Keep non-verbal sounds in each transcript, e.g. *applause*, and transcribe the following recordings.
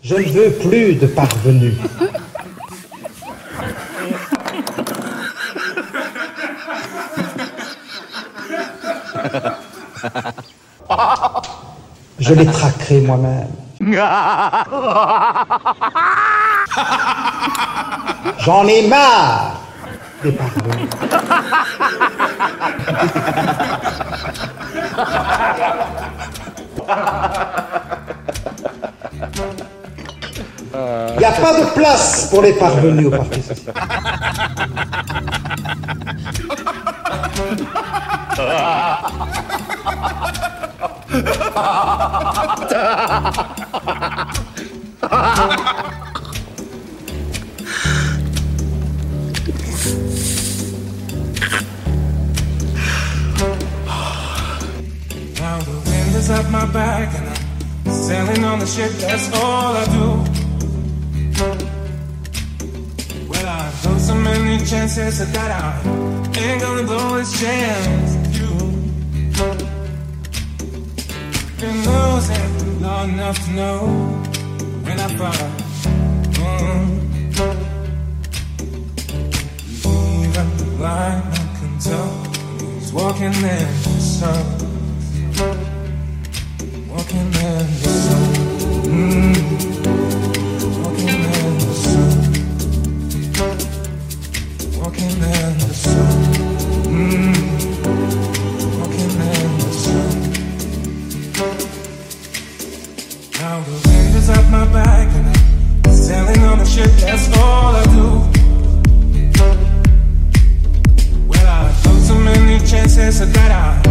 Je ne veux plus de parvenus. Je les traquerai moi-même. J'en ai marre des parvenus. pas de place pour les parvenus au parquet social. *laughs* jam. dance the night out.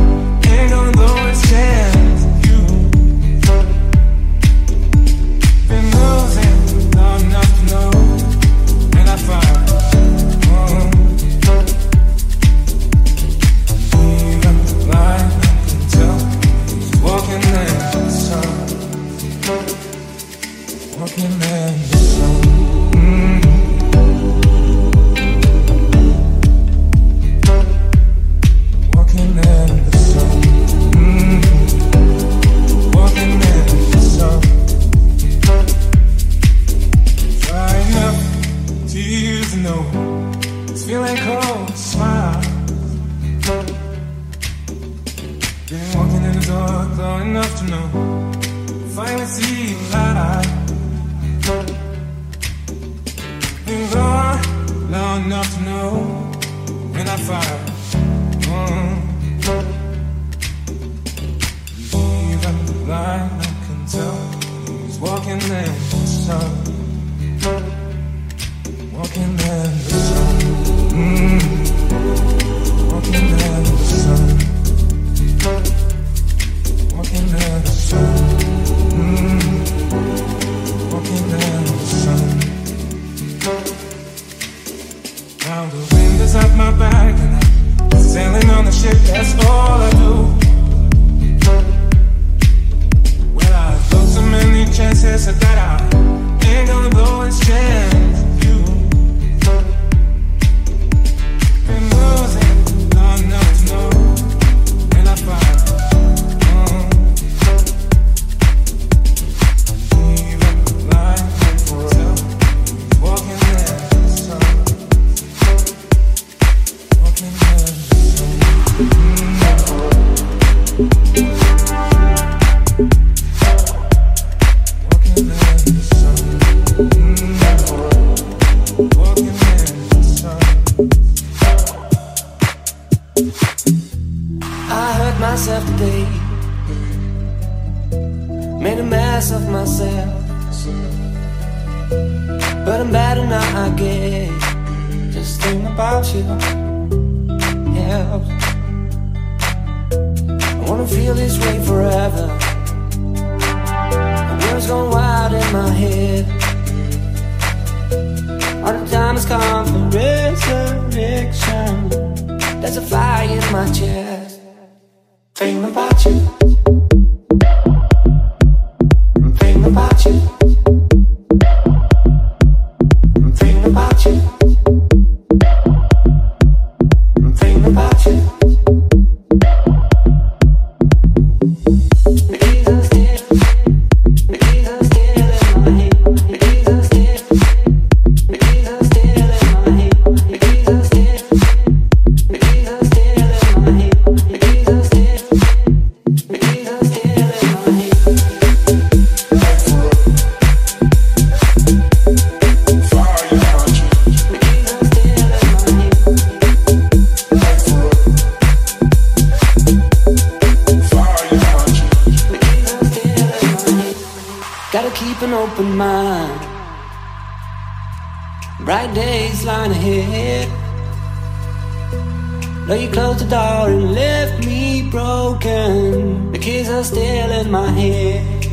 far, left me broken. The kids are still in my head.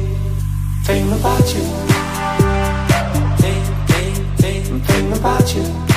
Think about you. Think, think, think, think about you.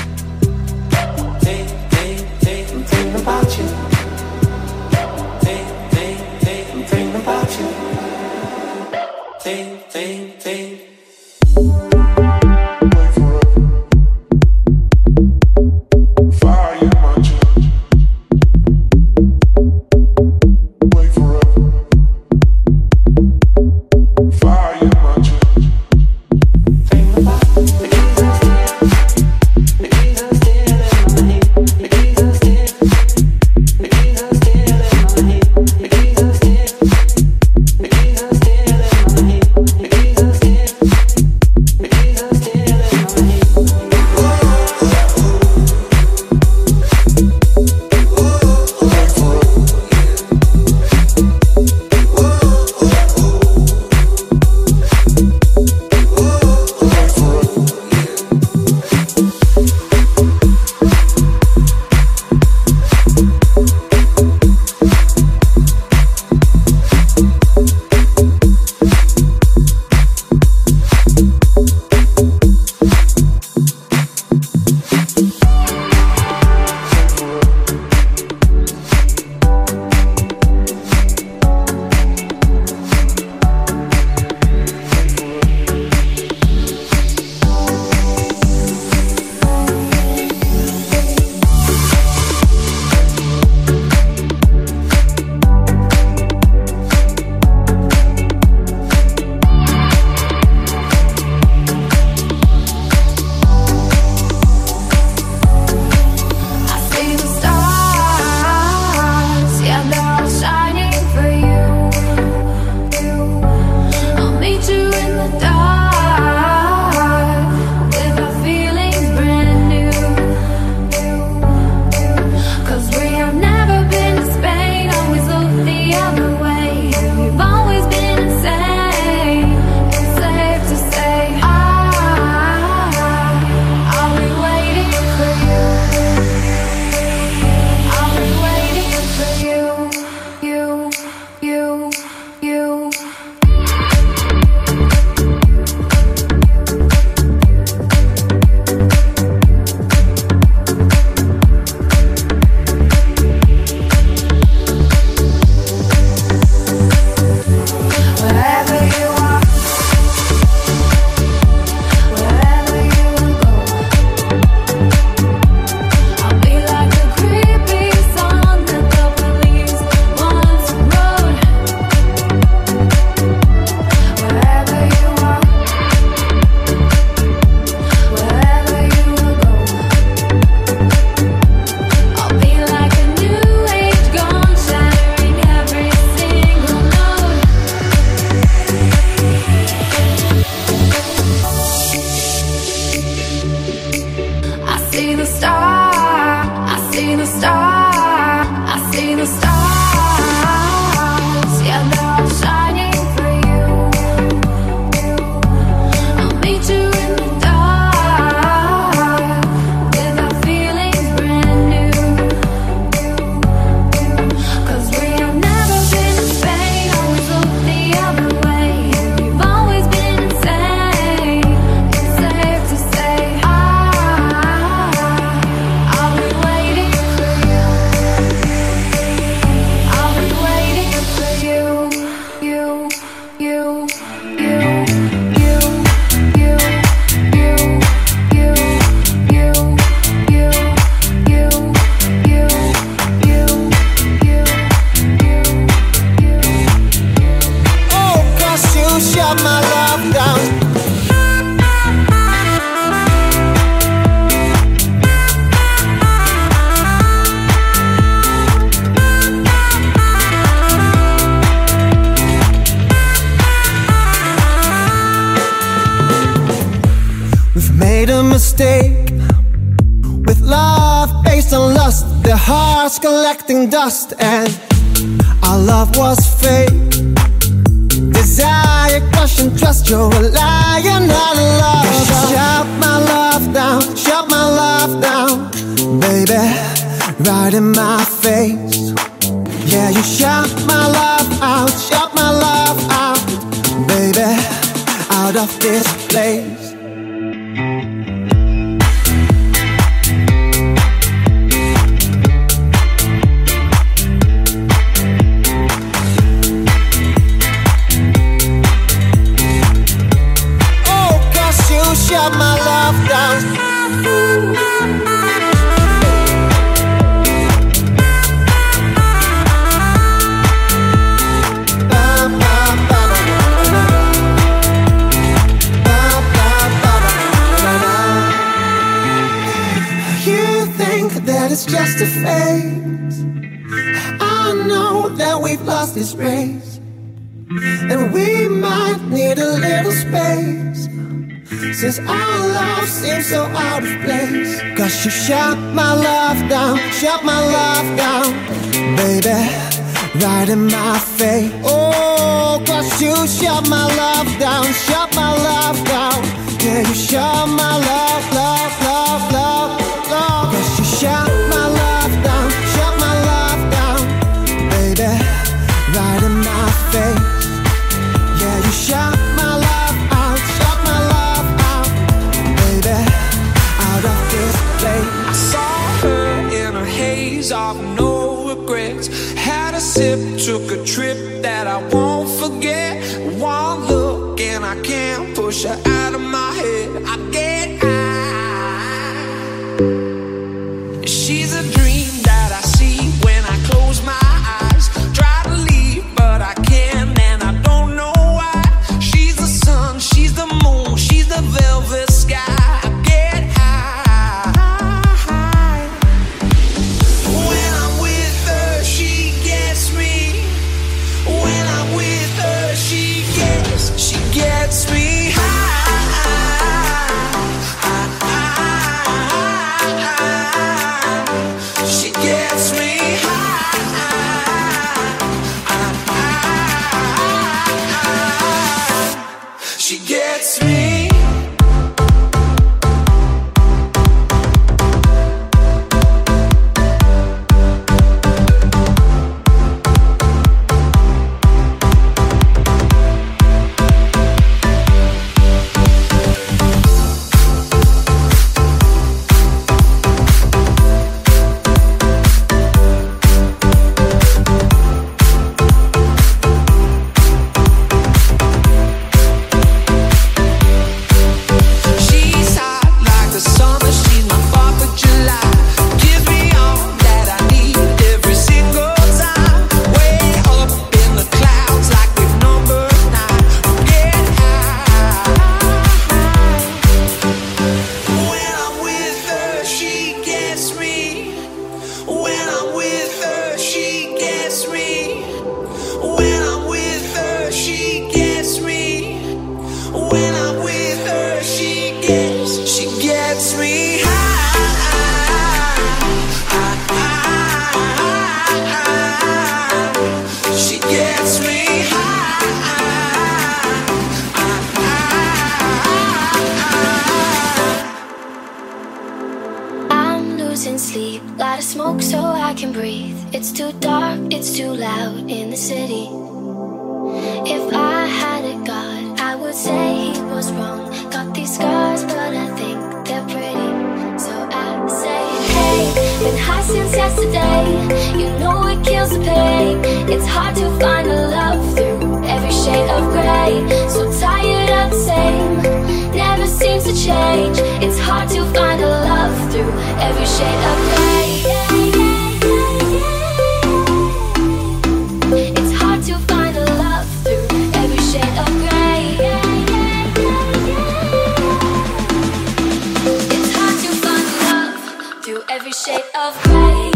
that it's just a phase. I know that we've lost this race, and we might need a little space. Since our love seems so out of place. Cause you shut my love down, shut my love down, baby right in my face. Oh, cause you shut my love down, shut my love down. Yeah, you shut my love, love, love. trip that I won't forget. One look and I can't push her out. of clay.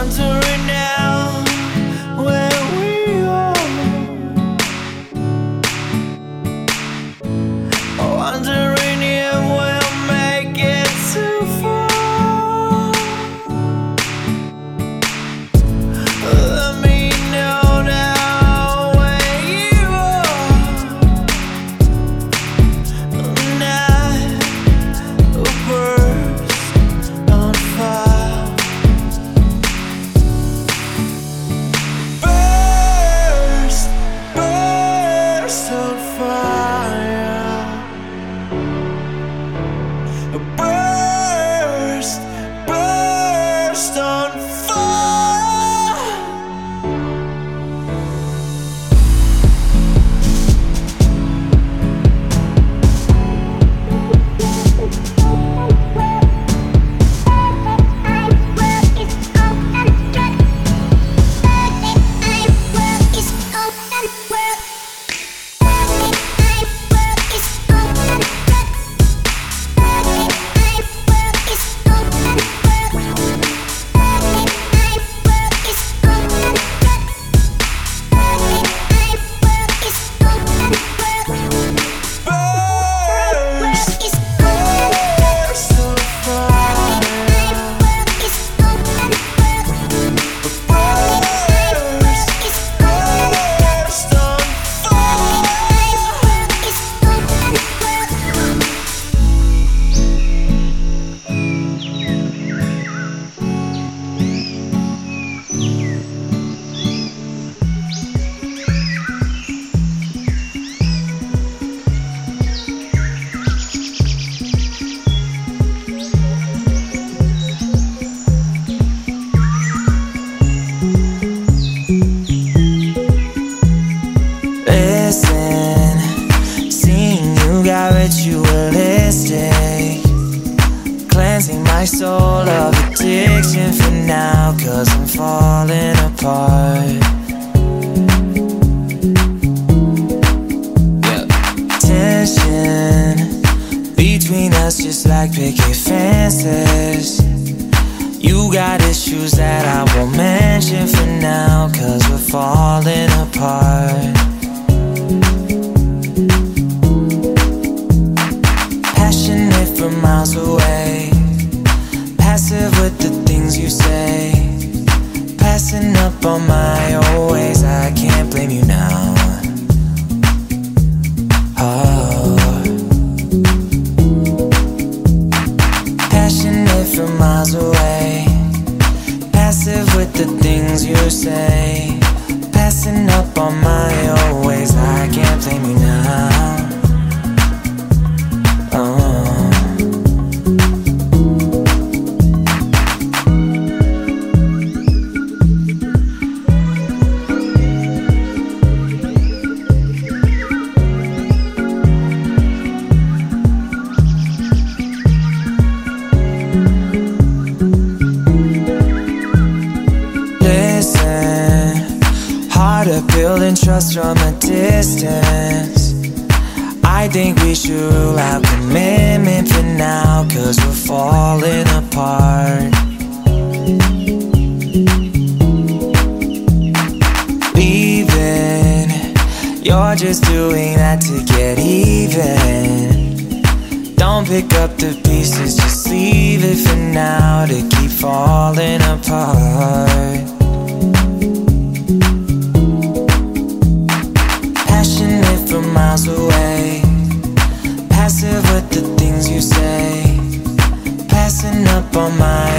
Wondering just doing that to get even. Don't pick up the pieces, just leave it for now to keep falling apart. Passionate from miles away, passive with the things you say, passing up on my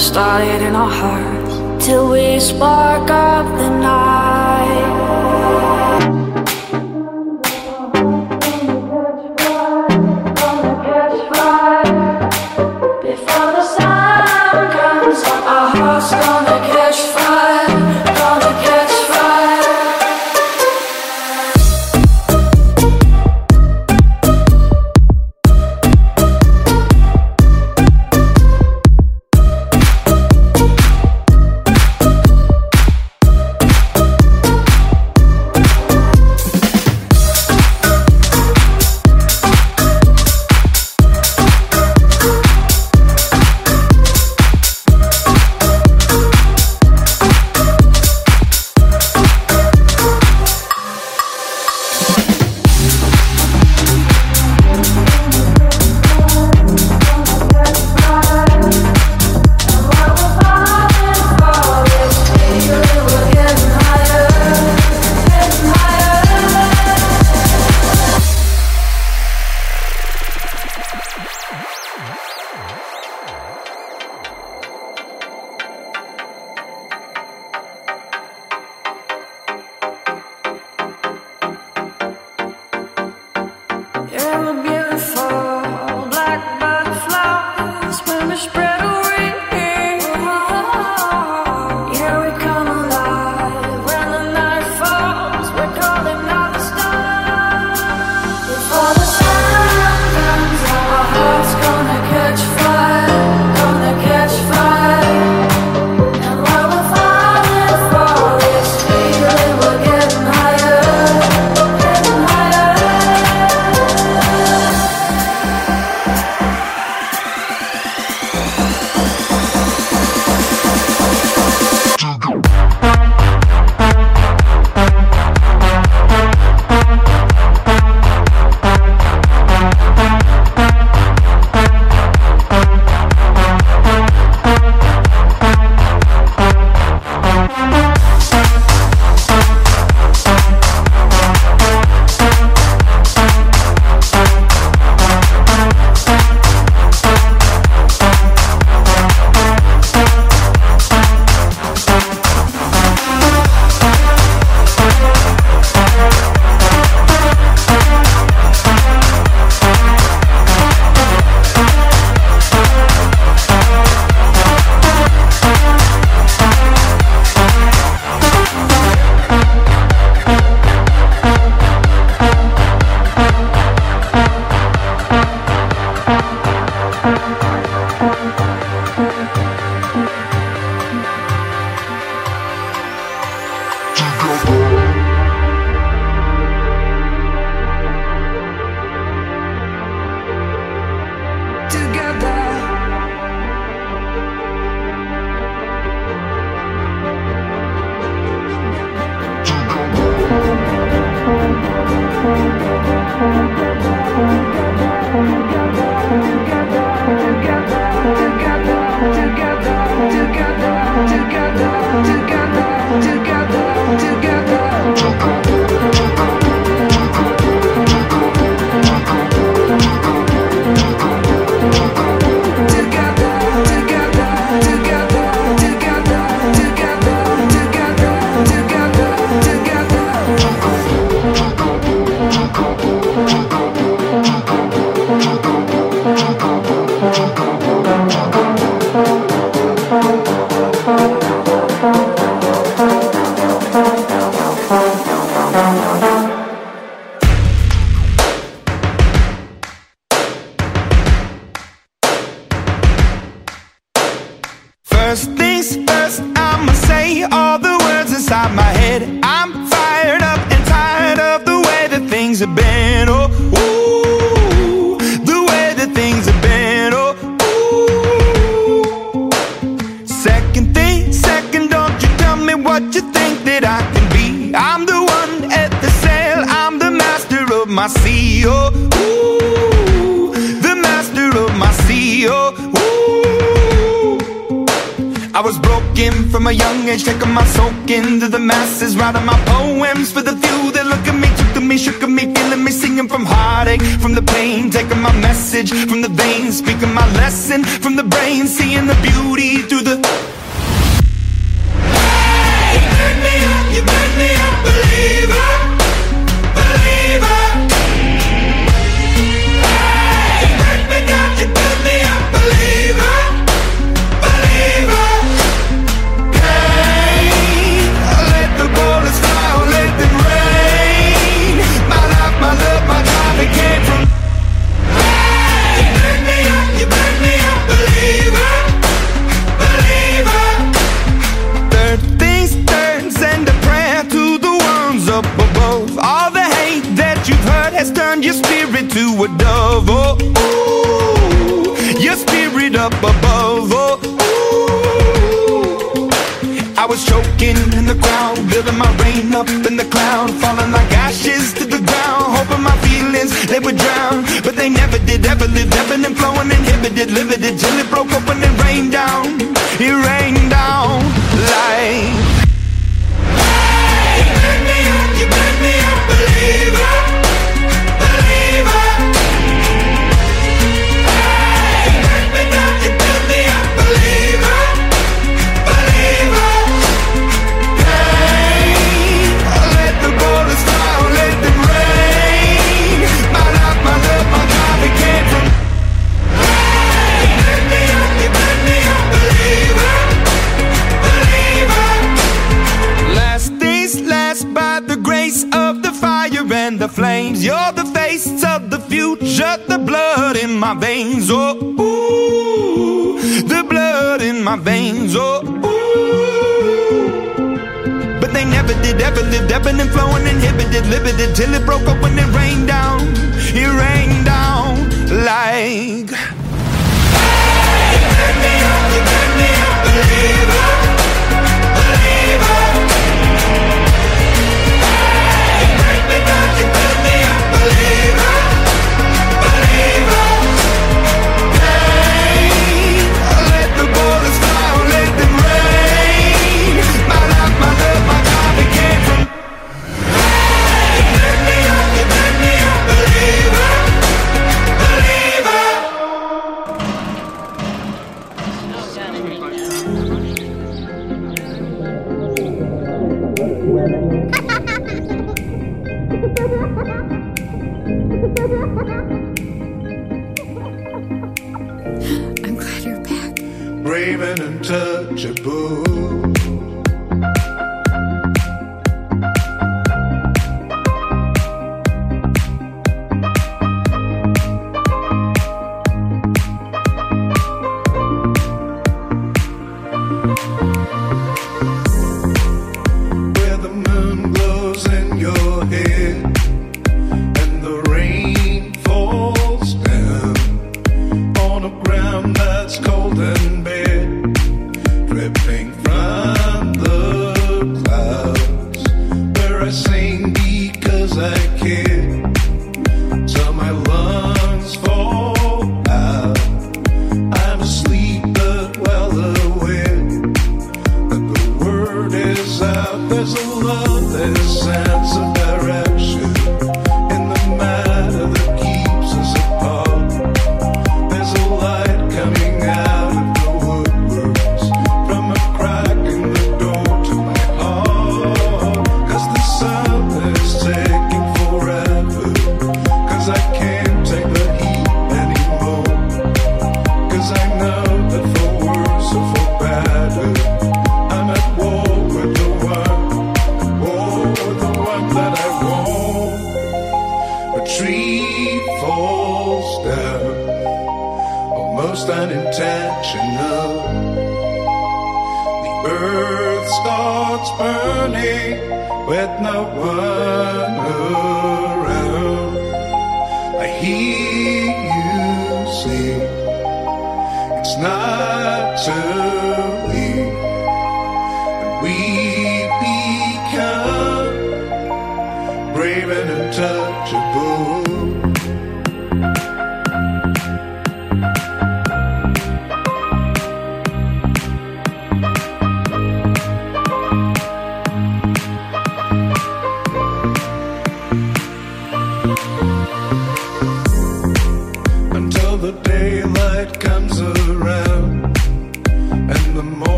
started in our hearts till we spark up the night.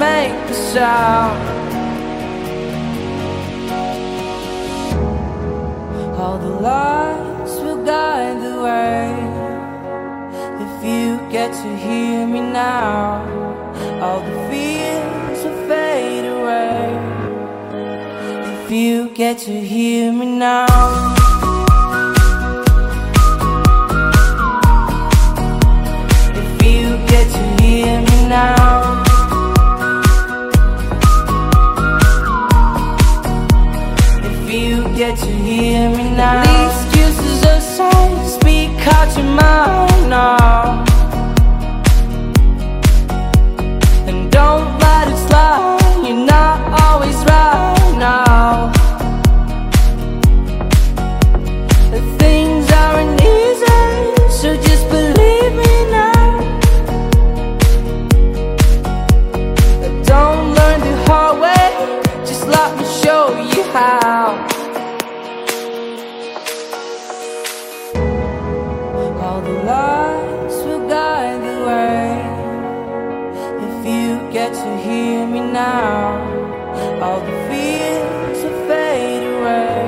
make the sound. All the lights will guide the way. If you get to hear me now, all the fears will fade away. If you get to hear me now. get to hear me now got your mind now And don't let it slide, you know now. All the fears will fade away.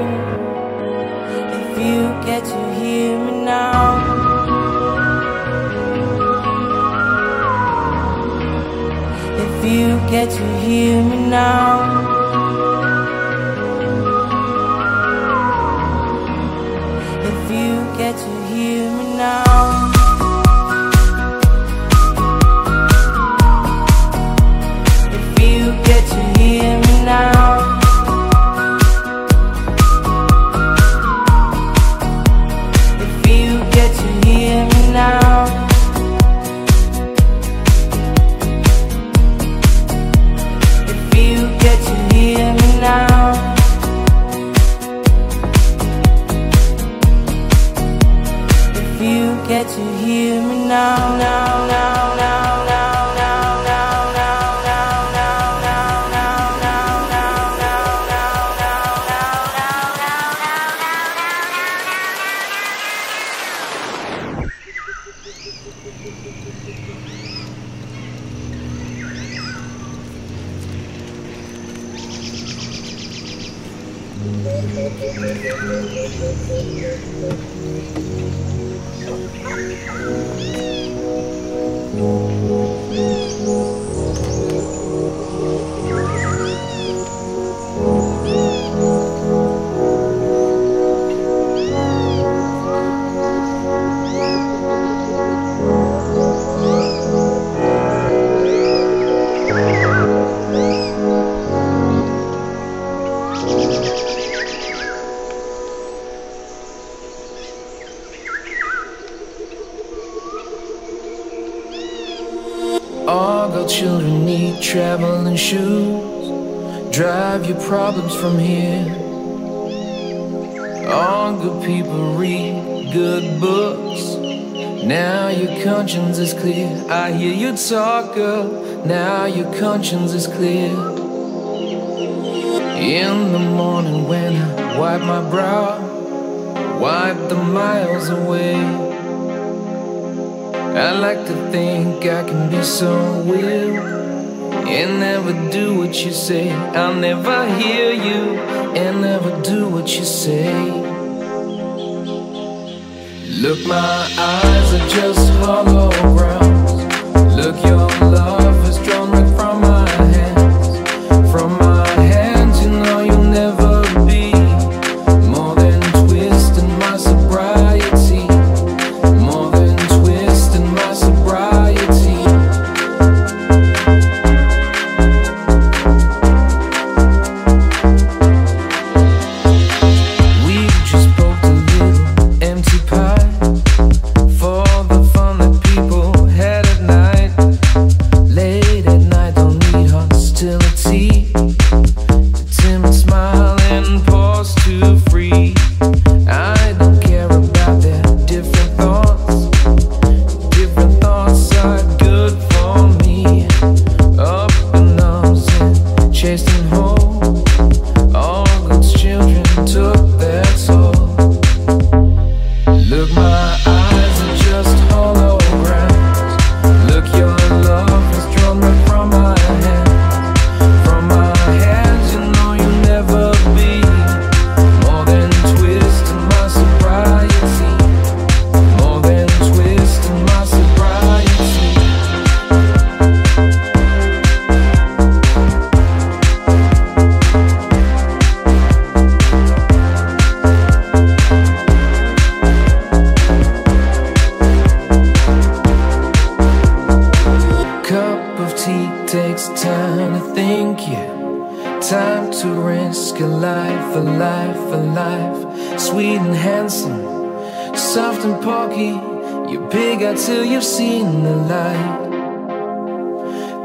If you get to hear me now. If you get to hear me now. From here. All good people read good books. Now your conscience is clear. I hear you talk, girl. Now your conscience is clear. In the morning when I wipe my brow, wipe the miles away. I like to think I can be so weird and never do what you say. I'll never hear you and never do what you say. Look, my eyes are just holograms. Look, Sweet and handsome, soft and porky. You pig out till you've seen the light.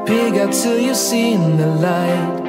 Pig out till you've seen the light.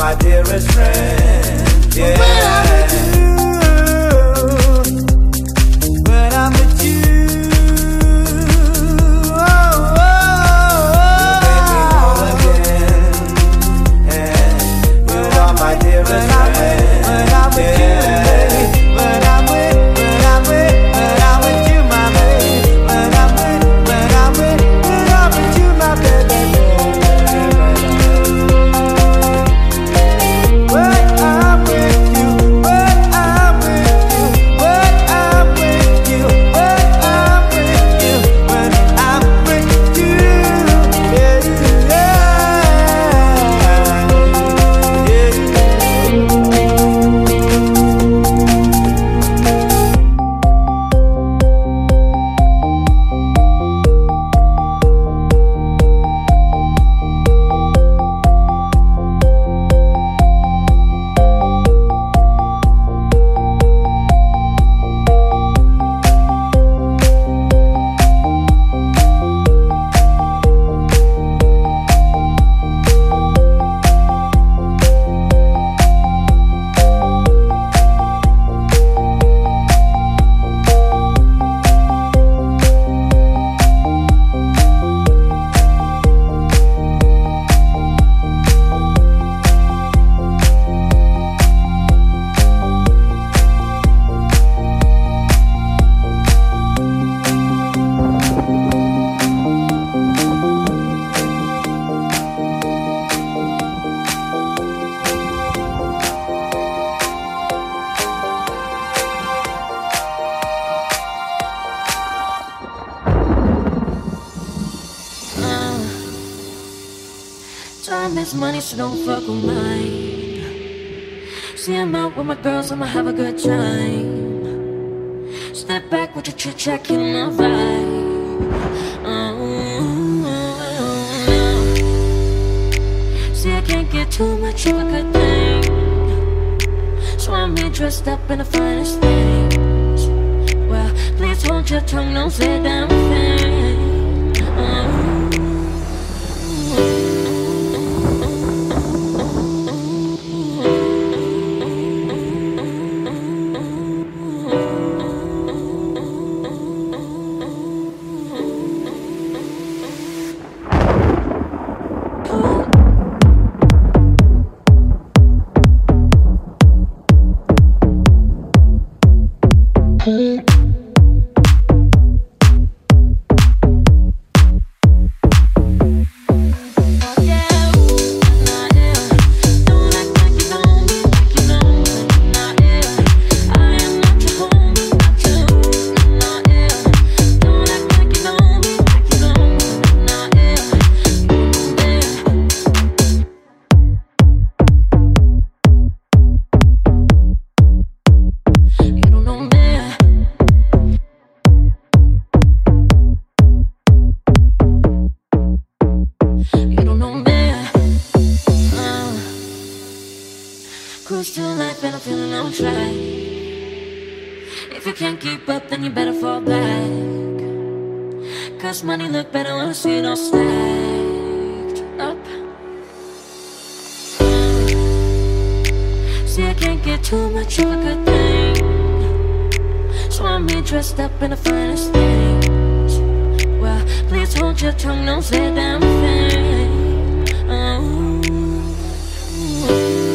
my dearest friend. Yeah. this money, so don't fuck with mine. See, I'm out with my girls, I'ma have a good time. Step back with your chit chat, kill my vibe. Oh. See, I can't get too much of a good thing. So I'm here dressed up in the finest things. Well, please hold your tongue, don't say damn thing. money look better when it's all stacked up. See, I can't get too much of a good thing. So I'm here dressed up in the finest things. Well, please hold your tongue, don't say damn thing. Oh. oh, oh.